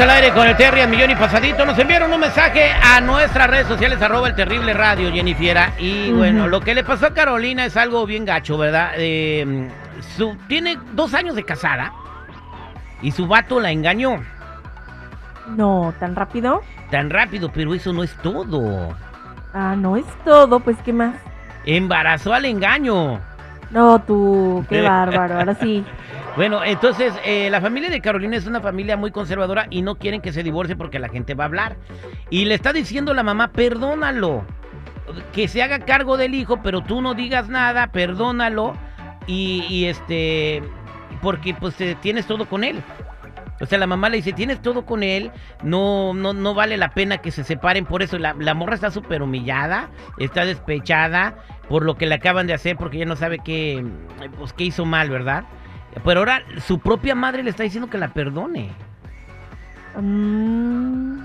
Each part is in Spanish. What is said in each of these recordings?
al aire con el Terry al millón y pasadito. Nos enviaron un mensaje a nuestras redes sociales, arroba el terrible radio, Jennifiera. Y bueno, lo que le pasó a Carolina es algo bien gacho, ¿verdad? Eh, su, tiene dos años de casada y su vato la engañó. No, ¿tan rápido? Tan rápido, pero eso no es todo. Ah, no es todo, pues ¿qué más? Embarazó al engaño. No, tú, qué bárbaro, ahora sí. Bueno, entonces eh, la familia de Carolina es una familia muy conservadora y no quieren que se divorcie porque la gente va a hablar. Y le está diciendo la mamá, perdónalo, que se haga cargo del hijo, pero tú no digas nada, perdónalo y, este, porque pues tienes todo con él. O sea, la mamá le dice, tienes todo con él, no, no, no vale la pena que se separen por eso. La, la morra está súper humillada, está despechada por lo que le acaban de hacer porque ya no sabe qué, pues, qué hizo mal, ¿verdad? Pero ahora su propia madre le está diciendo que la perdone. Mm,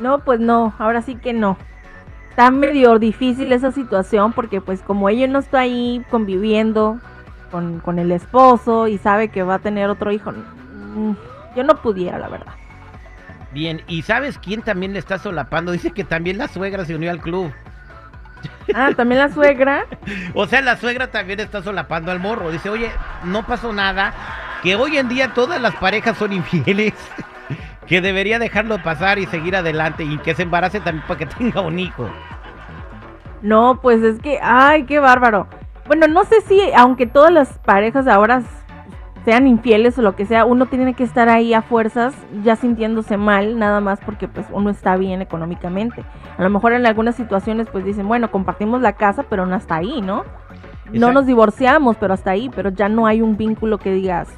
no, pues no, ahora sí que no. Está medio difícil esa situación porque pues como ella no está ahí conviviendo con, con el esposo y sabe que va a tener otro hijo, mm, yo no pudiera, la verdad. Bien, ¿y sabes quién también le está solapando? Dice que también la suegra se unió al club. Ah, también la suegra. O sea, la suegra también está solapando al morro. Dice, oye, no pasó nada. Que hoy en día todas las parejas son infieles. Que debería dejarlo pasar y seguir adelante. Y que se embarace también para que tenga un hijo. No, pues es que, ay, qué bárbaro. Bueno, no sé si, aunque todas las parejas ahora sean infieles o lo que sea, uno tiene que estar ahí a fuerzas, ya sintiéndose mal, nada más porque pues uno está bien económicamente. A lo mejor en algunas situaciones pues dicen, bueno, compartimos la casa, pero no hasta ahí, ¿no? No nos divorciamos, pero hasta ahí, pero ya no hay un vínculo que digas,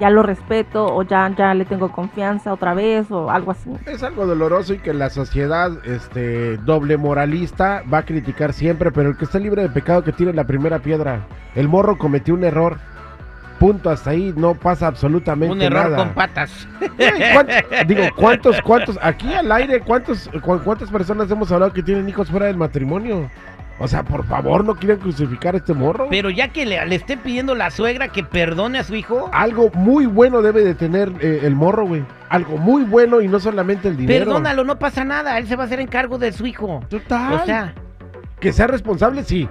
ya lo respeto o ya, ya le tengo confianza otra vez o algo así. Es algo doloroso y que la sociedad este, doble moralista va a criticar siempre, pero el que está libre de pecado que tire la primera piedra. El morro cometió un error. Punto, hasta ahí no pasa absolutamente Un error nada. con patas. ¿cuántos- digo, ¿cuántos, cuántos, aquí al aire, cuántos, cu- cuántas personas hemos hablado que tienen hijos fuera del matrimonio? O sea, por favor, no quieren crucificar a este morro. Pero ya que le, le esté pidiendo la suegra que perdone a su hijo. Algo muy bueno debe de tener eh, el morro, güey. Algo muy bueno y no solamente el dinero. Perdónalo, no pasa nada. Él se va a hacer encargo de su hijo. Total. O sea, Que sea responsable, sí.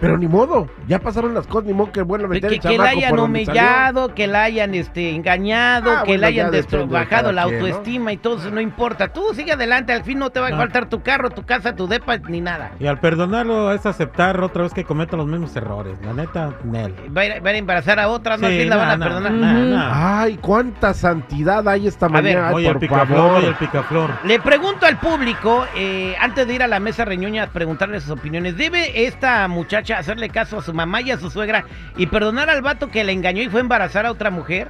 Pero ni modo. Ya pasaron las cosas, ni modo que bueno que, meter el que la hayan salió. humillado, que la hayan este, engañado, Ah, que bueno, la hayan bajado la quien, ¿no? autoestima y todo eso, no importa. Tú sigue adelante, al fin no te va a No. faltar tu carro, tu casa, tu depa, ni nada. Y al perdonarlo es aceptar otra vez que cometa los mismos errores. La neta, Nel. Va a, va embarazar a otra, no Sí, Al fin la van a perdonar. Ay, cuánta santidad hay esta ver, mañana. Ay, Oye, el por picaflor, favor. oye, el picaflor. Le pregunto al público, eh, antes de ir a la mesa reñoña a preguntarle sus opiniones, ¿debe esta muchacha hacerle caso a su mamá y a su suegra y perdonar al vato que la engañó y fue a embarazar a otra mujer?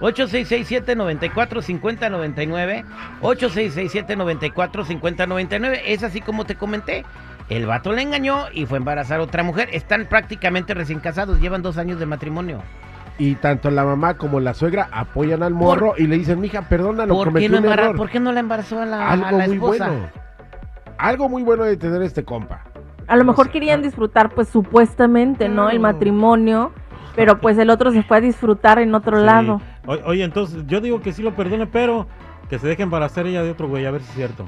8667-945099, 8667-945099, es así como te comenté. El vato la engañó y fue a embarazar a otra mujer. Están prácticamente recién casados, llevan dos años de matrimonio. Y tanto la mamá como la suegra apoyan al morro y le dicen, mija, perdónalo, ¿Por qué, cometió no un embara- error. ¿Por qué no la embarazó a la, a muy esposa? bueno. Algo muy bueno de tener este compa. A lo mejor querían disfrutar pues supuestamente, ¿no? El No. matrimonio, pero pues el otro se fue a disfrutar en otro Sí. lado. O- Oye, entonces yo digo que sí lo perdone, pero que se deje embarazar ella de otro güey, a ver si es cierto.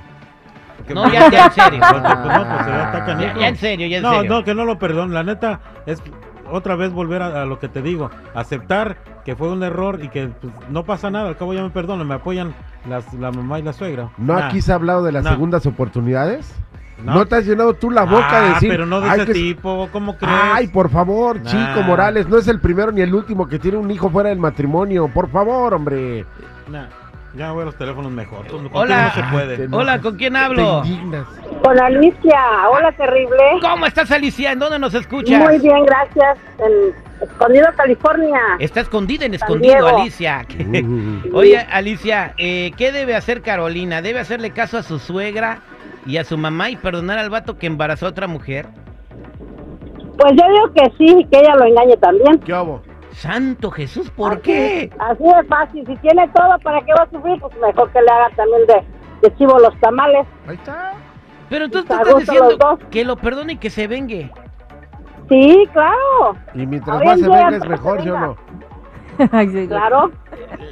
No, ya, ya en serio. Pues, no, pues, ya en serio, ya en no, serio. no, que no lo perdone. La neta es otra vez volver a, a lo que te digo. Aceptar que fue un error y que pues, no pasa nada. Al cabo ya me perdonan, me apoyan las, la mamá y la suegra. ¿No Nah, aquí se ha hablado de las segundas oportunidades? No. ¿No te has llenado tú la boca Ah, de decir... pero no de "Ay, ese que- tipo, ¿cómo crees? Ay, por favor, Nah. Chico Morales, no es el primero ni el último que tiene un hijo fuera del matrimonio. Por favor, hombre. Nah, ya voy a los teléfonos mejor. Hola. no se puede. Te Hola, ¿con quién hablo? Con Alicia, hola terrible. ¿Cómo estás, Alicia? ¿En dónde nos escuchas? Muy bien, gracias. En Escondido, California. Está escondida en San escondido, Diego. Alicia. Oye, Alicia, eh, ¿qué debe hacer Carolina? ¿Debe hacerle caso a su suegra y a su mamá y perdonar al vato que embarazó a otra mujer? Pues yo digo que sí, que ella lo engañe también. ¿Qué hago? Santo Jesús, ¿por Así- qué? Así de fácil. Si tiene todo, ¿para qué va a sufrir? Pues mejor que le haga también de, de chivo los tamales. Ahí está. Pero entonces tú estás diciendo que lo perdone y que se vengue. Sí, claro. Y mientras Hoy más se venga es mejor, se ¿sí o venga. no? Ay, sí. Claro.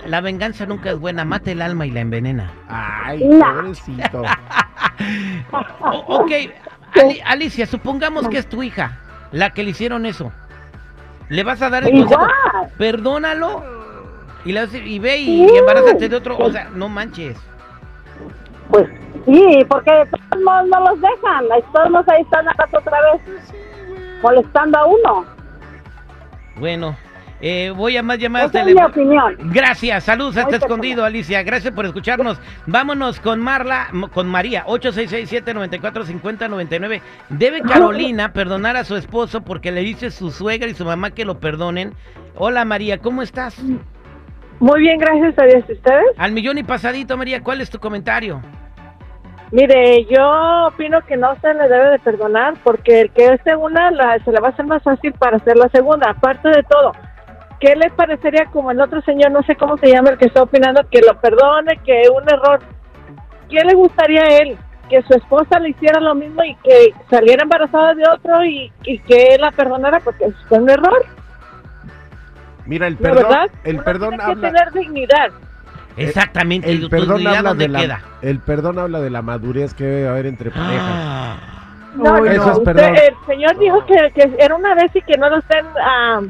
La venganza nunca es buena, mata el alma y la envenena. Ay, No. pobrecito. O- ok, Ali- Alicia, supongamos que es tu hija la que le hicieron eso. ¿Le vas a dar el consejo? Perdónalo y, le vas a decir, y ve y, y embarázate de otro. O sea, no manches. Pues sí, porque de todos modos no los dejan. De todos modos ahí están otra vez molestando a uno. Bueno, eh, voy a más llamadas Esa es mi opinión. Gracias, saludos, está Ahorita escondido, Alicia. Gracias por escucharnos. Vámonos con Marla, con María, 866-794-5099. Debe Carolina perdonar a su esposo porque le dice su suegra y su mamá que lo perdonen. Hola María, ¿cómo estás? Muy bien, gracias a Dios. ¿Y ¿Ustedes? Al millón y pasadito, María, ¿cuál es tu comentario? Mire, yo opino que no se le debe de perdonar porque el que hace una la- se le va a hacer más fácil para hacer la segunda. Aparte de todo, ¿qué le parecería como el otro señor, no sé cómo se llama el que está opinando, que lo perdone, que un error? ¿Qué le gustaría a él? Que su esposa le hiciera lo mismo y que saliera embarazada de otro y, y que él la perdonara porque fue un error, Mira, el ¿no perdón, verdad? el Uno perdón tiene que tener dignidad. Exactamente, el perdón habla ¿dónde de la, queda? el perdón habla de la madurez que debe haber entre parejas. Ah, No, Uy, no, Eso es usted- perdón. el señor dijo que, que era una vez y que no lo estén ah,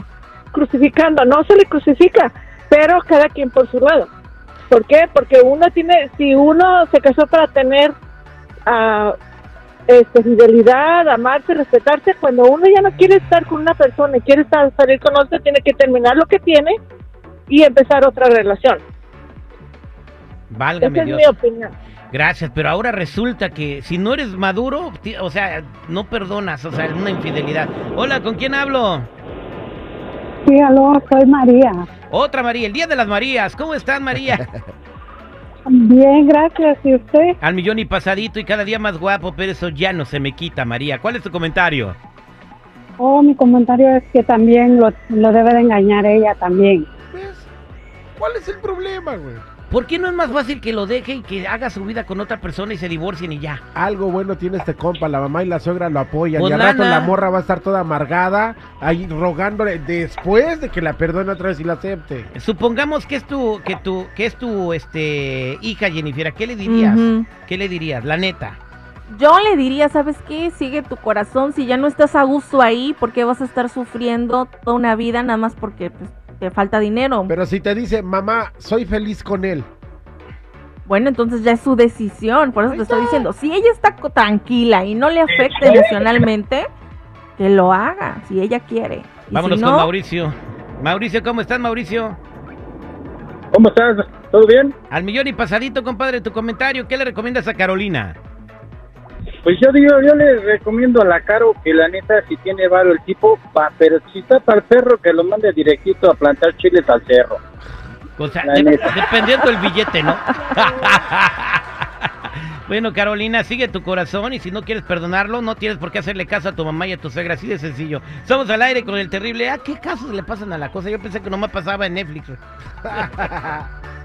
crucificando. No se le crucifica, pero cada quien por su lado. ¿Por qué? Porque uno tiene, si uno se casó para tener ah, este, fidelidad, amarse, respetarse, cuando uno ya no quiere estar con una persona y quiere estar, salir con otra, tiene que terminar lo que tiene y empezar otra relación. válgame Esa es Dios. mi opinión. Gracias, pero ahora resulta que si no eres maduro, o sea, no perdonas, o sea, es una infidelidad. Hola, ¿con quién hablo? Sí, aló, soy María. Otra María, el Día de las Marías. ¿Cómo estás, María? Bien, gracias. ¿Y usted? Al millón y pasadito y cada día más guapo, pero eso ya no se me quita, María. ¿Cuál es tu comentario? Oh, mi comentario es que también lo, lo debe de engañar ella también. ¿Ves? ¿Cuál es el problema, güey? ¿Por qué no es más fácil que lo deje y que haga su vida con otra persona y se divorcien y ya? Algo bueno tiene este compa, la mamá y la suegra lo apoyan. Pues y al rato lana. la morra va a estar toda amargada, ahí rogándole después de que la perdone otra vez y la acepte. Supongamos que es tu, que tu, que es tu, este, hija Jennifer, ¿qué le dirías? ¿Qué le dirías? La neta. Yo le diría, ¿sabes qué? Sigue tu corazón. Si ya no estás a gusto ahí, ¿por qué vas a estar sufriendo toda una vida nada más porque pues, te falta dinero? Pero si te dice, mamá, soy feliz con él. Bueno, entonces ya es su decisión. Por eso te estoy diciendo, si ella está tranquila y no le afecta emocionalmente, que lo haga, si ella quiere. Y Vámonos si con Mauricio. Mauricio, ¿cómo estás, Mauricio? ¿Cómo estás? ¿Todo bien? Al millón y pasadito, compadre, tu comentario. ¿Qué le recomiendas a Carolina? Pues yo digo, yo le recomiendo a la Caro que la neta, si tiene varo el tipo, pa, pero si está para el perro, que lo mande directito a plantar chiles al cerro. O sea, de- dependiendo del billete, ¿no? bueno, Carolina, sigue tu corazón y si no quieres perdonarlo, no tienes por qué hacerle caso a tu mamá y a tu suegra, así de sencillo. Somos al aire con el terrible. Ah, ¿qué casos le pasan a la cosa? Yo pensé que nomás pasaba en Netflix.